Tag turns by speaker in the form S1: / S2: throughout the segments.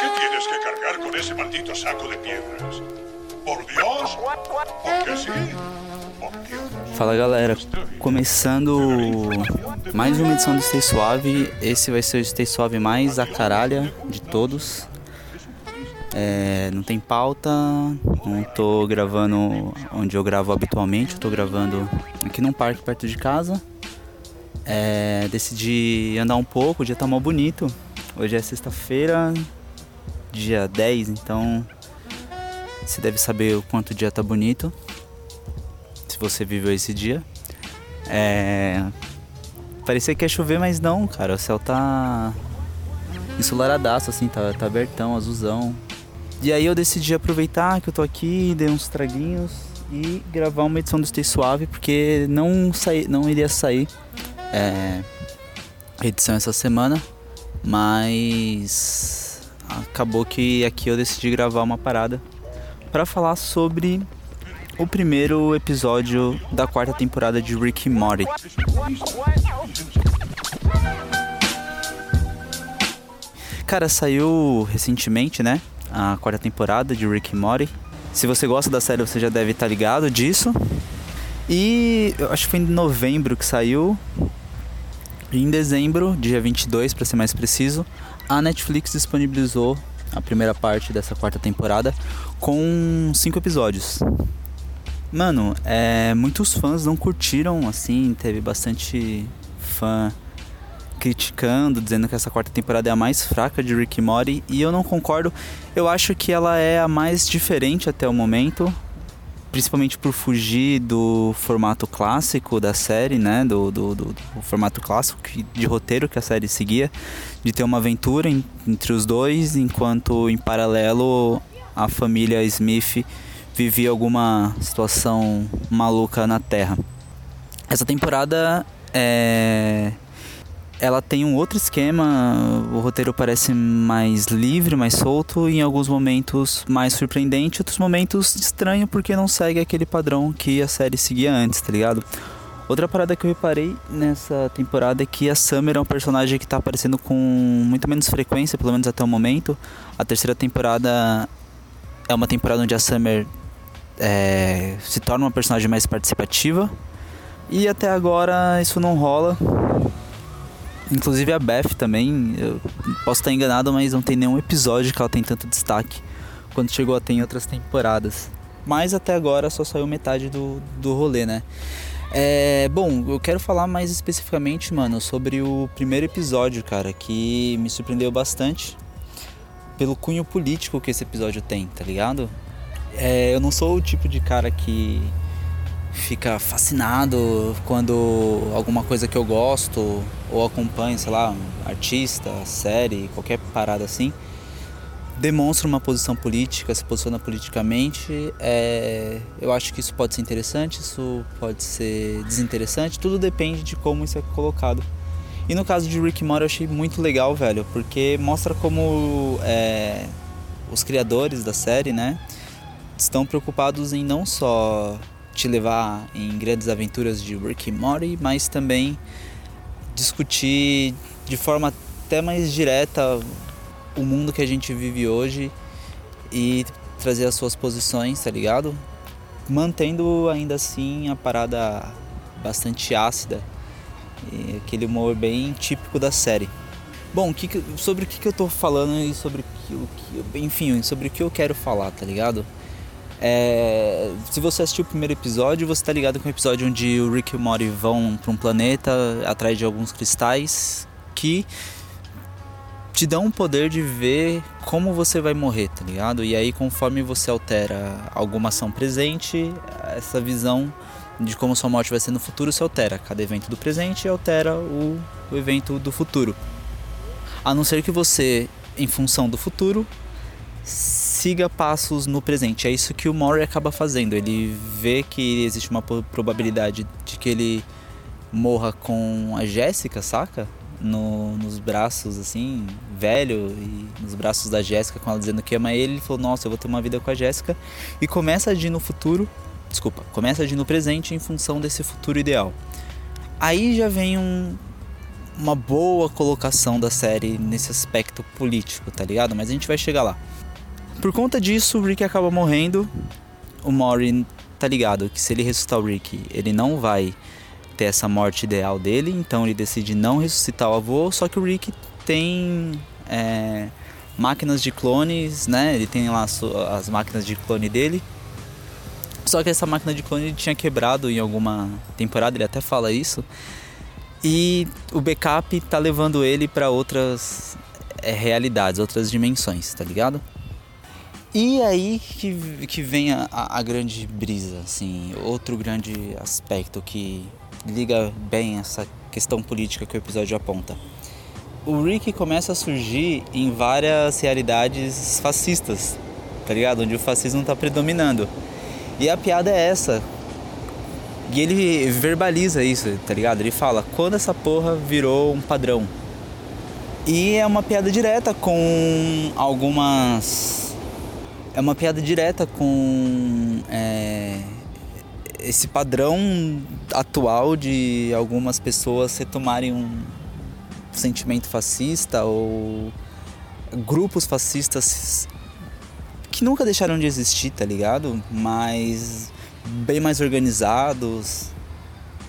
S1: qué tienes que cargar con ese maldito saco de piedras? ¿Por Dios? ¿Porque sí? Por.
S2: Fala galera, começando mais uma edição do Stay Suave. Esse vai ser o Stay Suave mais a caralha de todos. É, não tem pauta, não tô gravando onde eu gravo habitualmente, eu tô gravando aqui num parque perto de casa. É, decidi andar um pouco, o dia tá mal bonito. Hoje é sexta-feira, dia 10, então você deve saber o quanto o dia tá bonito. Se você viveu esse dia. É, parecia que ia chover, mas não, cara. O céu tá ensolaradaço, assim, tá, tá abertão, azulzão. E aí eu decidi aproveitar que eu tô aqui, dei uns traguinhos e gravar uma edição do Stay Suave, porque não, saí, não iria sair é, edição essa semana, mas acabou que aqui eu decidi gravar uma parada para falar sobre o primeiro episódio da quarta temporada de Rick and Morty. Cara, saiu recentemente, né? A quarta temporada de Rick and Morty. Se você gosta da série, você já deve estar ligado disso. E eu acho que foi em novembro que saiu. Em dezembro, dia 22 para ser mais preciso, a Netflix disponibilizou a primeira parte dessa quarta temporada com cinco episódios. Mano, é, muitos fãs não curtiram, assim, teve bastante fã criticando, dizendo que essa quarta temporada é a mais fraca de Rick e Morty, e eu não concordo. Eu acho que ela é a mais diferente até o momento, principalmente por fugir do formato clássico da série, né? Do, do, do, do formato clássico de roteiro que a série seguia, de ter uma aventura em, entre os dois, enquanto em paralelo a família Smith vivia alguma situação maluca na Terra. Essa temporada é ela tem um outro esquema, o roteiro parece mais livre, mais solto, e em alguns momentos mais surpreendente, outros momentos estranho porque não segue aquele padrão que a série seguia antes, tá ligado? Outra parada que eu reparei nessa temporada é que a Summer é um personagem que tá aparecendo com muito menos frequência, pelo menos até o momento. A terceira temporada é uma temporada onde a Summer é, se torna uma personagem mais participativa. E até agora isso não rola. Inclusive a Beth também, eu posso estar enganado, mas não tem nenhum episódio que ela tem tanto destaque quanto chegou a ter em outras temporadas. Mas até agora só saiu metade do, do rolê, né? É, bom, eu quero falar mais especificamente, mano, sobre o primeiro episódio, cara, que me surpreendeu bastante pelo cunho político que esse episódio tem, tá ligado? É, eu não sou o tipo de cara que fica fascinado quando alguma coisa que eu gosto ou acompanho, sei lá, artista, série, qualquer parada assim, demonstra uma posição política, se posiciona politicamente. É, eu acho que isso pode ser interessante, isso pode ser desinteressante, tudo depende de como isso é colocado. E no caso de Rick Morty eu achei muito legal, velho, porque mostra como é, os criadores da série, né, estão preocupados em não só te levar em grandes aventuras de Rick and Morty, mas também discutir de forma até mais direta o mundo que a gente vive hoje e trazer as suas posições, tá ligado? Mantendo ainda assim a parada bastante ácida e aquele humor bem típico da série. Bom, que, sobre o que, que eu tô falando e sobre o que, enfim, sobre o que eu quero falar, tá ligado? É, se você assistiu o primeiro episódio, você tá ligado com o episódio onde o Rick e o Morty vão para um planeta atrás de alguns cristais que te dão o poder de ver como você vai morrer, tá ligado? E aí, conforme você altera alguma ação presente, essa visão de como sua morte vai ser no futuro se altera. Cada evento do presente altera o, o evento do futuro. A não ser que você, em função do futuro, siga passos no presente. É isso que o Maury acaba fazendo. Ele vê que existe uma probabilidade de que ele morra com a Jéssica, saca? No, nos braços, assim, velho, e nos braços da Jéssica, com ela dizendo que ama ele. Ele falou: Nossa, eu vou ter uma vida com a Jéssica. E começa a agir no futuro. Desculpa, começa a agir no presente em função desse futuro ideal. Aí já vem um, uma boa colocação da série nesse aspecto político, tá ligado? Mas a gente vai chegar lá. Por conta disso, o Rick acaba morrendo. O Mori tá ligado que se ele ressuscitar o Rick, ele não vai ter essa morte ideal dele, então ele decide não ressuscitar o avô. Só que o Rick tem é, máquinas de clones, né? Ele tem lá as máquinas de clone dele. Só que essa máquina de clone tinha quebrado em alguma temporada, ele até fala isso. E o backup tá levando ele para outras é, realidades, outras dimensões, tá ligado? E aí que, que vem a, a grande brisa, assim, outro grande aspecto que liga bem essa questão política que o episódio aponta. O Rick começa a surgir em várias realidades fascistas, tá ligado? Onde o fascismo tá predominando. E a piada é essa, e ele verbaliza isso, tá ligado? Ele fala, quando essa porra virou um padrão. E é uma piada direta com algumas. É uma piada direta com é, esse padrão atual de algumas pessoas retomarem um sentimento fascista ou grupos fascistas que nunca deixaram de existir, tá ligado? Mas bem mais organizados,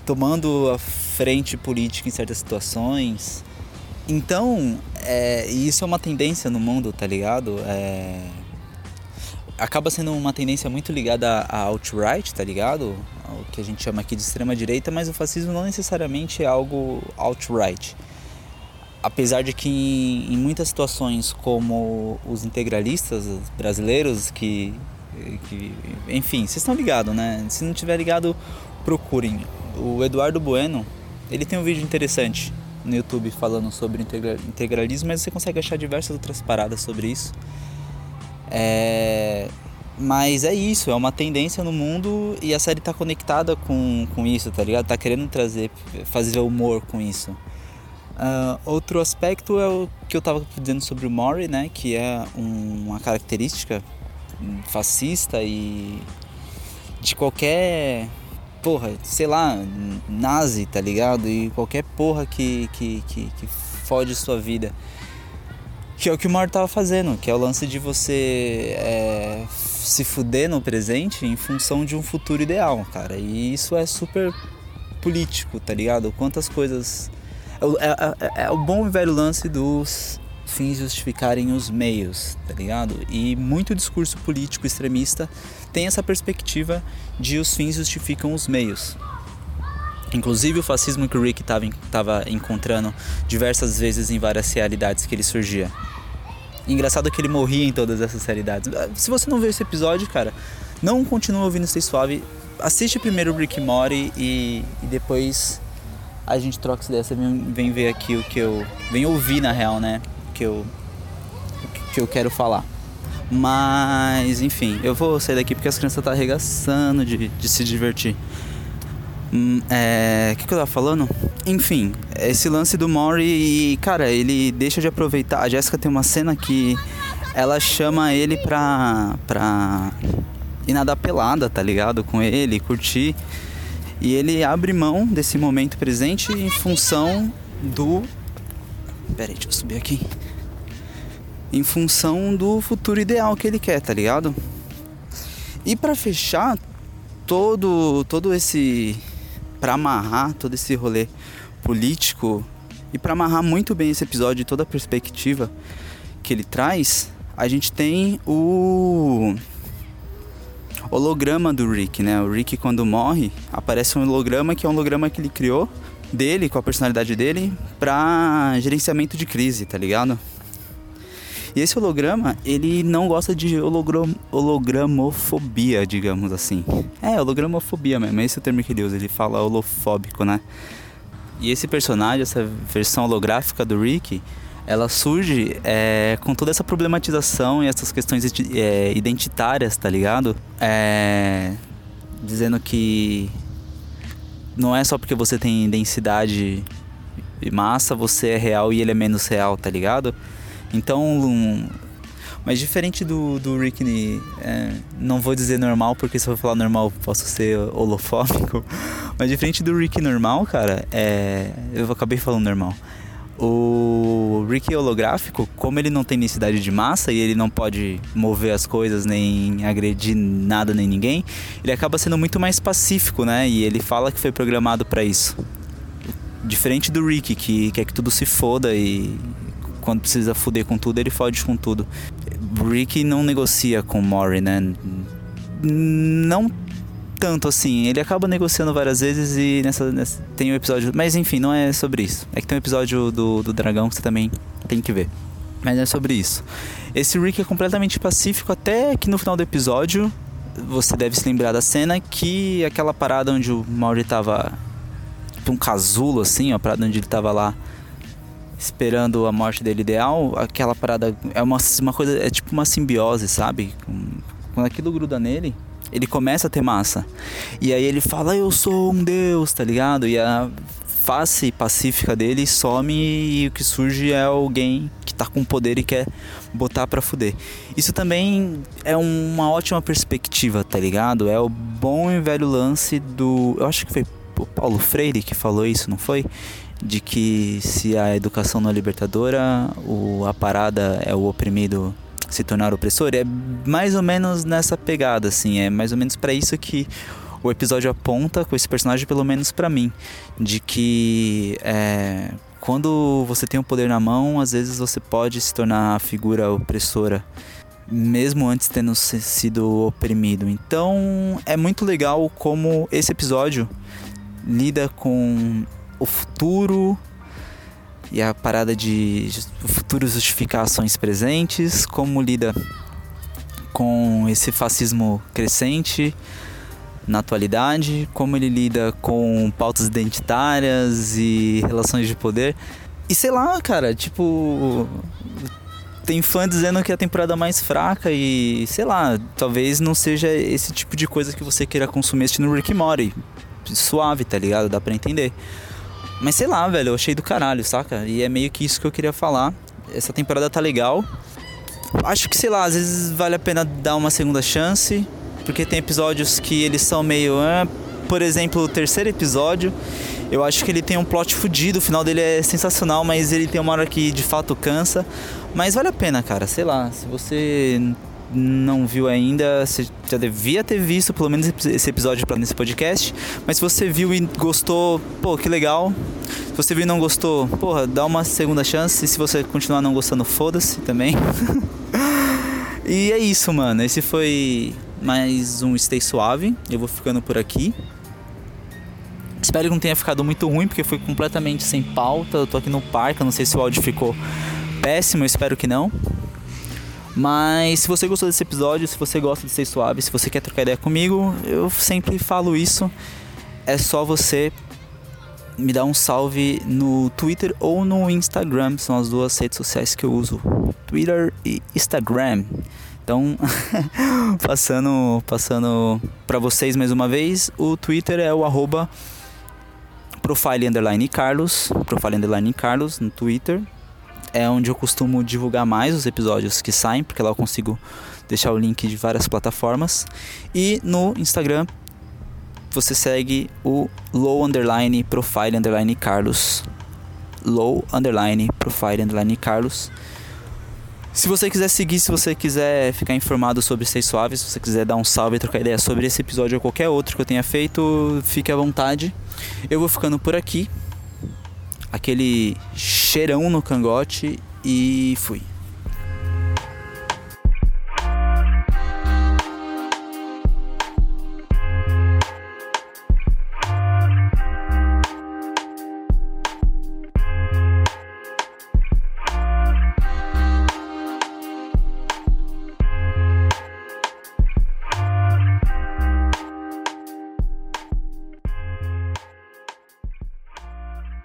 S2: tomando a frente política em certas situações. Então, é, isso é uma tendência no mundo, tá ligado? É, acaba sendo uma tendência muito ligada à alt-right, tá ligado? O que a gente chama aqui de extrema-direita, mas o fascismo não necessariamente é algo alt-right. Apesar de que em, em muitas situações, como os integralistas brasileiros, que que, enfim, vocês estão ligados, né? Se não tiver ligado, procurem. O Eduardo Bueno, ele tem um vídeo interessante no YouTube falando sobre integralismo, mas você consegue achar diversas outras paradas sobre isso. É... Mas é isso, é uma tendência no mundo e a série tá conectada com, com isso, tá ligado? Tá querendo trazer, fazer humor com isso. Uh, outro aspecto é o que eu tava dizendo sobre o Mori, né? Que é um, uma característica fascista e de qualquer porra, sei lá, nazi, tá ligado? E qualquer porra que, que, que, que fode sua vida. Que é o que o Mar tava fazendo, que é o lance de você é, se fuder no presente em função de um futuro ideal, cara. E isso é super político, tá ligado? Quantas coisas. É, é, é, é o bom e velho lance dos fins justificarem os meios, tá ligado? E muito discurso político extremista tem essa perspectiva de os fins justificam os meios. Inclusive o fascismo que o Rick estava encontrando diversas vezes em várias realidades que ele surgia. Engraçado que ele morria em todas essas realidades. Se você não viu esse episódio, cara, não continue ouvindo Stay Suave. Assiste primeiro o Rick Mori e, e depois a gente troca essa ideia. Você vem, vem ver aqui o que eu. Vem ouvir na real, né? que eu, que eu quero falar. Mas, enfim, eu vou sair daqui porque as crianças estão tá arregaçando de, de se divertir. Hum, é. O que, que eu tava falando? Enfim, esse lance do Mori, cara, ele deixa de aproveitar. A Jéssica tem uma cena que ela chama ele pra. pra nadar pelada, tá ligado? Com ele, curtir. E ele abre mão desse momento presente em função do. Peraí, deixa eu subir aqui em função do futuro ideal que ele quer, tá ligado? E para fechar todo todo esse para amarrar todo esse rolê político e para amarrar muito bem esse episódio e toda a perspectiva que ele traz, a gente tem o holograma do Rick, né? O Rick quando morre, aparece um holograma que é um holograma que ele criou dele com a personalidade dele para gerenciamento de crise, tá ligado? E esse holograma, ele não gosta de hologram, hologramofobia, digamos assim. É, hologramofobia mesmo, esse é o termo que ele usa, ele fala holofóbico, né? E esse personagem, essa versão holográfica do Rick, ela surge é, com toda essa problematização e essas questões é, identitárias, tá ligado? É, dizendo que não é só porque você tem densidade e massa, você é real e ele é menos real, tá ligado? Então, um, mas diferente do, do Rick, é, não vou dizer normal, porque se eu falar normal posso ser holofóbico. Mas diferente do Rick normal, cara, é, eu acabei falando normal. o Rick holográfico, como ele não tem necessidade de massa e ele não pode mover as coisas nem agredir nada nem ninguém, ele acaba sendo muito mais pacífico, né? E ele fala que foi programado para isso. Diferente do Rick, que quer que tudo se foda e quando precisa fuder com tudo, ele fode com tudo. Rick não negocia com Mori, né? Não tanto assim. Ele acaba negociando várias vezes e nessa, nessa tem um episódio. Mas enfim, não é sobre isso. É que tem um episódio do, do dragão que você também tem que ver. Mas é sobre isso. Esse Rick é completamente pacífico até que no final do episódio você deve se lembrar da cena que aquela parada onde o Mauri tava. Tipo um casulo assim, a parada onde ele tava lá esperando a morte dele ideal, aquela parada é uma, uma coisa, é tipo uma simbiose, sabe? Quando aquilo gruda nele, ele começa a ter massa. E aí ele fala, eu sou um deus, tá ligado? E a face pacífica dele some e o que surge é alguém que tá com poder e quer botar pra fuder. Isso também é uma ótima perspectiva, tá ligado? É o bom e velho lance do. Eu acho que foi o Paulo Freire que falou isso, não foi? De que se a educação não é libertadora, o, a parada é o oprimido se tornar opressor, é mais ou menos nessa pegada, assim, é mais ou menos para isso que o episódio aponta com esse personagem, pelo menos para mim, de que é, quando você tem o poder na mão, às vezes você pode se tornar a figura opressora, mesmo antes tendo sido oprimido. Então é muito legal como esse episódio lida com o futuro e a parada de futuras justificações presentes, como lida com esse fascismo crescente na atualidade, como ele lida com pautas identitárias e relações de poder. E sei lá, cara, tipo. Tem fã dizendo que é a temporada mais fraca e sei lá, talvez não seja esse tipo de coisa que você queira consumir assistindo Rick Mori. Suave, tá ligado? Dá pra entender. Mas sei lá, velho, eu achei do caralho, saca? E é meio que isso que eu queria falar. Essa temporada tá legal. Acho que, sei lá, às vezes vale a pena dar uma segunda chance. Porque tem episódios que eles são meio. Ah, por exemplo, o terceiro episódio, eu acho que ele tem um plot fudido, o final dele é sensacional, mas ele tem uma hora que de fato cansa. Mas vale a pena, cara, sei lá, se você não viu ainda, você já devia ter visto pelo menos esse episódio para nesse podcast. Mas se você viu e gostou, pô, que legal. Se você viu e não gostou, porra, dá uma segunda chance. E se você continuar não gostando, foda-se também. e é isso, mano. Esse foi mais um Stay Suave. Eu vou ficando por aqui. Espero que não tenha ficado muito ruim, porque foi completamente sem pauta. Eu tô aqui no parque, eu não sei se o áudio ficou péssimo, eu espero que não. Mas se você gostou desse episódio, se você gosta de ser suave, se você quer trocar ideia comigo, eu sempre falo isso. É só você me dar um salve no Twitter ou no Instagram, são as duas redes sociais que eu uso, Twitter e Instagram. Então, passando, passando para vocês mais uma vez, o Twitter é o arroba profile underline Carlos, profile underline Carlos no Twitter é onde eu costumo divulgar mais os episódios que saem, porque lá eu consigo deixar o link de várias plataformas. E no Instagram você segue o low underline profile underline Carlos. Low underline profile underline Carlos. Se você quiser seguir, se você quiser ficar informado sobre Stay Suave, se você quiser dar um salve e trocar ideia sobre esse episódio ou qualquer outro que eu tenha feito, fique à vontade. Eu vou ficando por aqui aquele cheirão no cangote e fui.